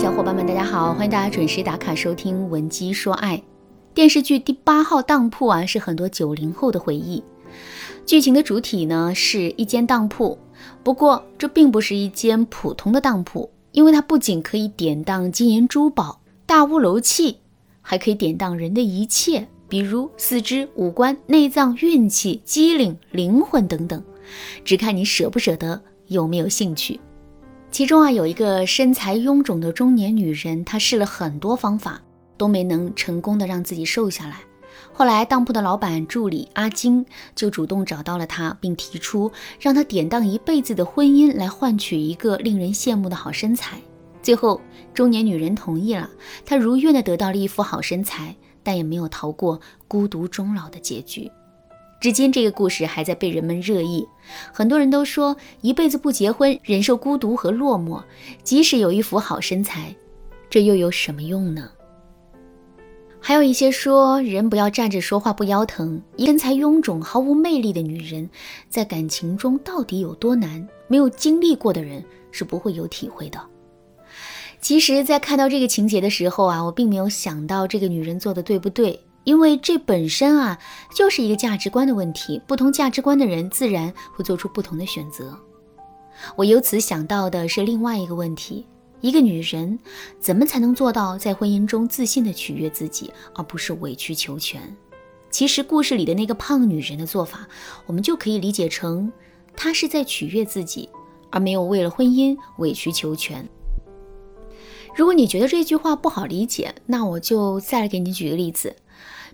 小伙伴们，大家好！欢迎大家准时打卡收听《文姬说爱》电视剧《第八号当铺》啊，是很多九零后的回忆。剧情的主体呢是一间当铺，不过这并不是一间普通的当铺，因为它不仅可以典当金银珠宝、大屋楼器，还可以典当人的一切，比如四肢、五官、内脏、运气、机灵、灵魂等等，只看你舍不舍得，有没有兴趣。其中啊，有一个身材臃肿的中年女人，她试了很多方法，都没能成功的让自己瘦下来。后来，当铺的老板助理阿金就主动找到了她，并提出让她典当一辈子的婚姻，来换取一个令人羡慕的好身材。最后，中年女人同意了，她如愿的得到了一副好身材，但也没有逃过孤独终老的结局。至今，这个故事还在被人们热议。很多人都说，一辈子不结婚，忍受孤独和落寞，即使有一副好身材，这又有什么用呢？还有一些说，人不要站着说话不腰疼。身材臃肿、毫无魅力的女人，在感情中到底有多难？没有经历过的人是不会有体会的。其实，在看到这个情节的时候啊，我并没有想到这个女人做的对不对。因为这本身啊就是一个价值观的问题，不同价值观的人自然会做出不同的选择。我由此想到的是另外一个问题：一个女人怎么才能做到在婚姻中自信的取悦自己，而不是委曲求全？其实故事里的那个胖女人的做法，我们就可以理解成她是在取悦自己，而没有为了婚姻委曲求全。如果你觉得这句话不好理解，那我就再来给你举个例子。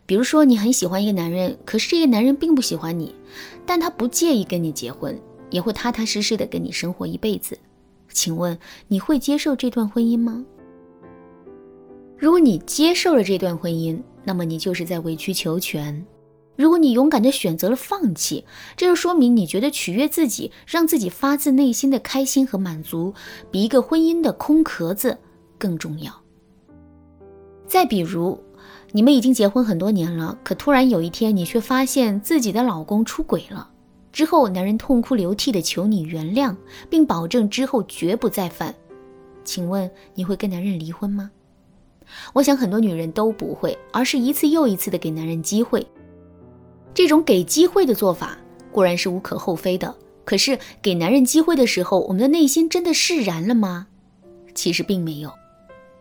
比如说，你很喜欢一个男人，可是这个男人并不喜欢你，但他不介意跟你结婚，也会踏踏实实的跟你生活一辈子。请问你会接受这段婚姻吗？如果你接受了这段婚姻，那么你就是在委曲求全。如果你勇敢的选择了放弃，这就说明你觉得取悦自己，让自己发自内心的开心和满足，比一个婚姻的空壳子更重要。再比如。你们已经结婚很多年了，可突然有一天，你却发现自己的老公出轨了。之后，男人痛哭流涕的求你原谅，并保证之后绝不再犯。请问你会跟男人离婚吗？我想很多女人都不会，而是一次又一次的给男人机会。这种给机会的做法固然是无可厚非的，可是给男人机会的时候，我们的内心真的释然了吗？其实并没有，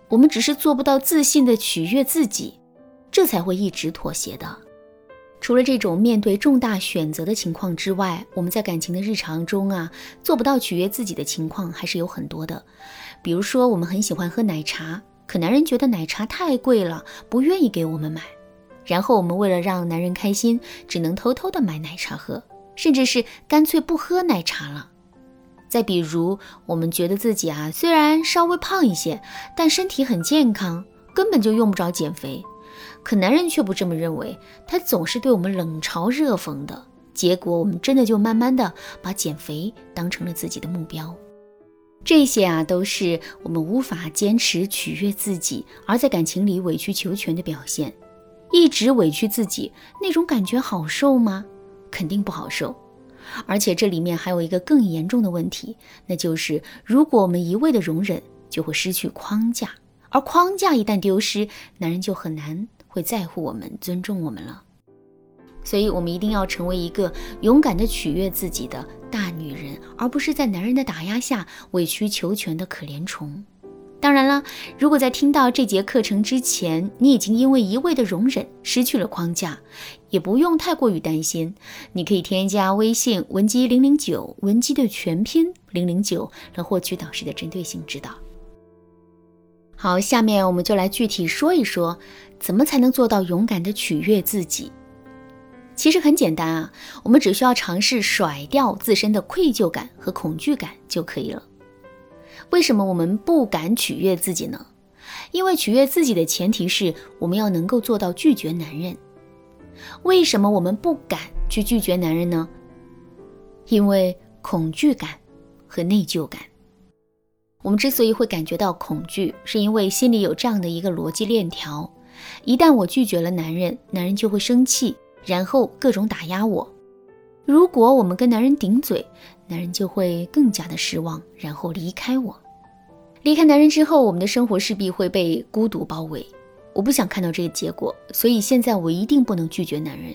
我们只是做不到自信的取悦自己。这才会一直妥协的。除了这种面对重大选择的情况之外，我们在感情的日常中啊，做不到取悦自己的情况还是有很多的。比如说，我们很喜欢喝奶茶，可男人觉得奶茶太贵了，不愿意给我们买。然后我们为了让男人开心，只能偷偷的买奶茶喝，甚至是干脆不喝奶茶了。再比如，我们觉得自己啊，虽然稍微胖一些，但身体很健康，根本就用不着减肥。可男人却不这么认为，他总是对我们冷嘲热讽的。结果，我们真的就慢慢的把减肥当成了自己的目标。这些啊，都是我们无法坚持取悦自己，而在感情里委曲求全的表现。一直委屈自己，那种感觉好受吗？肯定不好受。而且这里面还有一个更严重的问题，那就是如果我们一味的容忍，就会失去框架，而框架一旦丢失，男人就很难。会在乎我们、尊重我们了，所以我们一定要成为一个勇敢的取悦自己的大女人，而不是在男人的打压下委曲求全的可怜虫。当然了，如果在听到这节课程之前，你已经因为一味的容忍失去了框架，也不用太过于担心。你可以添加微信文姬零零九，文姬的全拼零零九，来获取导师的针对性指导。好，下面我们就来具体说一说。怎么才能做到勇敢的取悦自己？其实很简单啊，我们只需要尝试甩掉自身的愧疚感和恐惧感就可以了。为什么我们不敢取悦自己呢？因为取悦自己的前提是我们要能够做到拒绝男人。为什么我们不敢去拒绝男人呢？因为恐惧感和内疚感。我们之所以会感觉到恐惧，是因为心里有这样的一个逻辑链条。一旦我拒绝了男人，男人就会生气，然后各种打压我。如果我们跟男人顶嘴，男人就会更加的失望，然后离开我。离开男人之后，我们的生活势必会被孤独包围。我不想看到这个结果，所以现在我一定不能拒绝男人。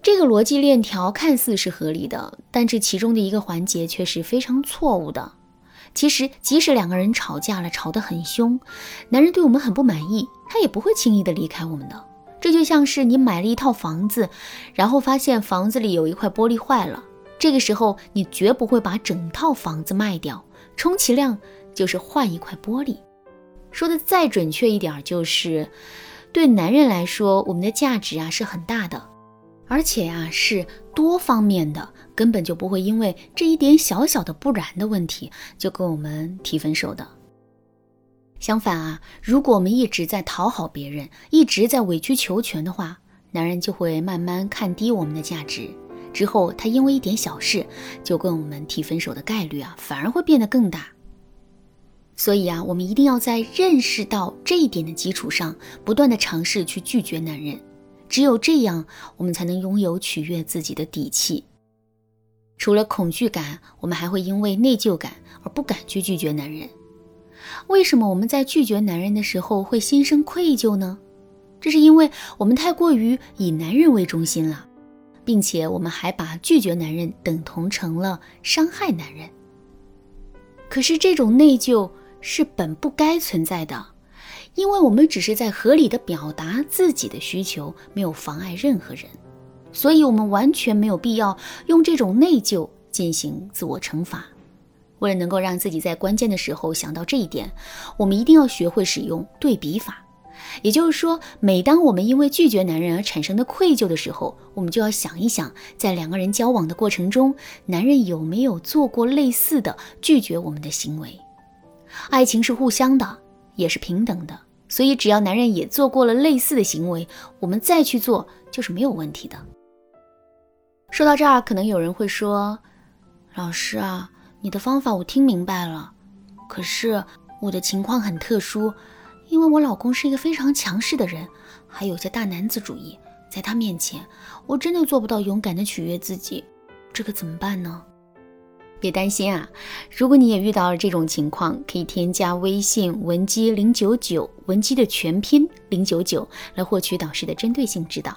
这个逻辑链条看似是合理的，但这其中的一个环节却是非常错误的。其实，即使两个人吵架了，吵得很凶，男人对我们很不满意，他也不会轻易的离开我们的。这就像是你买了一套房子，然后发现房子里有一块玻璃坏了，这个时候你绝不会把整套房子卖掉，充其量就是换一块玻璃。说的再准确一点，就是对男人来说，我们的价值啊是很大的，而且啊是多方面的，根本就不会因为这一点小小的不然的问题就跟我们提分手的。相反啊，如果我们一直在讨好别人，一直在委曲求全的话，男人就会慢慢看低我们的价值，之后他因为一点小事就跟我们提分手的概率啊，反而会变得更大。所以啊，我们一定要在认识到这一点的基础上，不断的尝试去拒绝男人。只有这样，我们才能拥有取悦自己的底气。除了恐惧感，我们还会因为内疚感而不敢去拒绝男人。为什么我们在拒绝男人的时候会心生愧疚呢？这是因为我们太过于以男人为中心了，并且我们还把拒绝男人等同成了伤害男人。可是这种内疚。是本不该存在的，因为我们只是在合理的表达自己的需求，没有妨碍任何人，所以我们完全没有必要用这种内疚进行自我惩罚。为了能够让自己在关键的时候想到这一点，我们一定要学会使用对比法。也就是说，每当我们因为拒绝男人而产生的愧疚的时候，我们就要想一想，在两个人交往的过程中，男人有没有做过类似的拒绝我们的行为。爱情是互相的，也是平等的，所以只要男人也做过了类似的行为，我们再去做就是没有问题的。说到这儿，可能有人会说：“老师啊，你的方法我听明白了，可是我的情况很特殊，因为我老公是一个非常强势的人，还有些大男子主义，在他面前，我真的做不到勇敢的取悦自己，这可怎么办呢？”别担心啊，如果你也遇到了这种情况，可以添加微信文姬零九九，文姬的全拼零九九，来获取导师的针对性指导。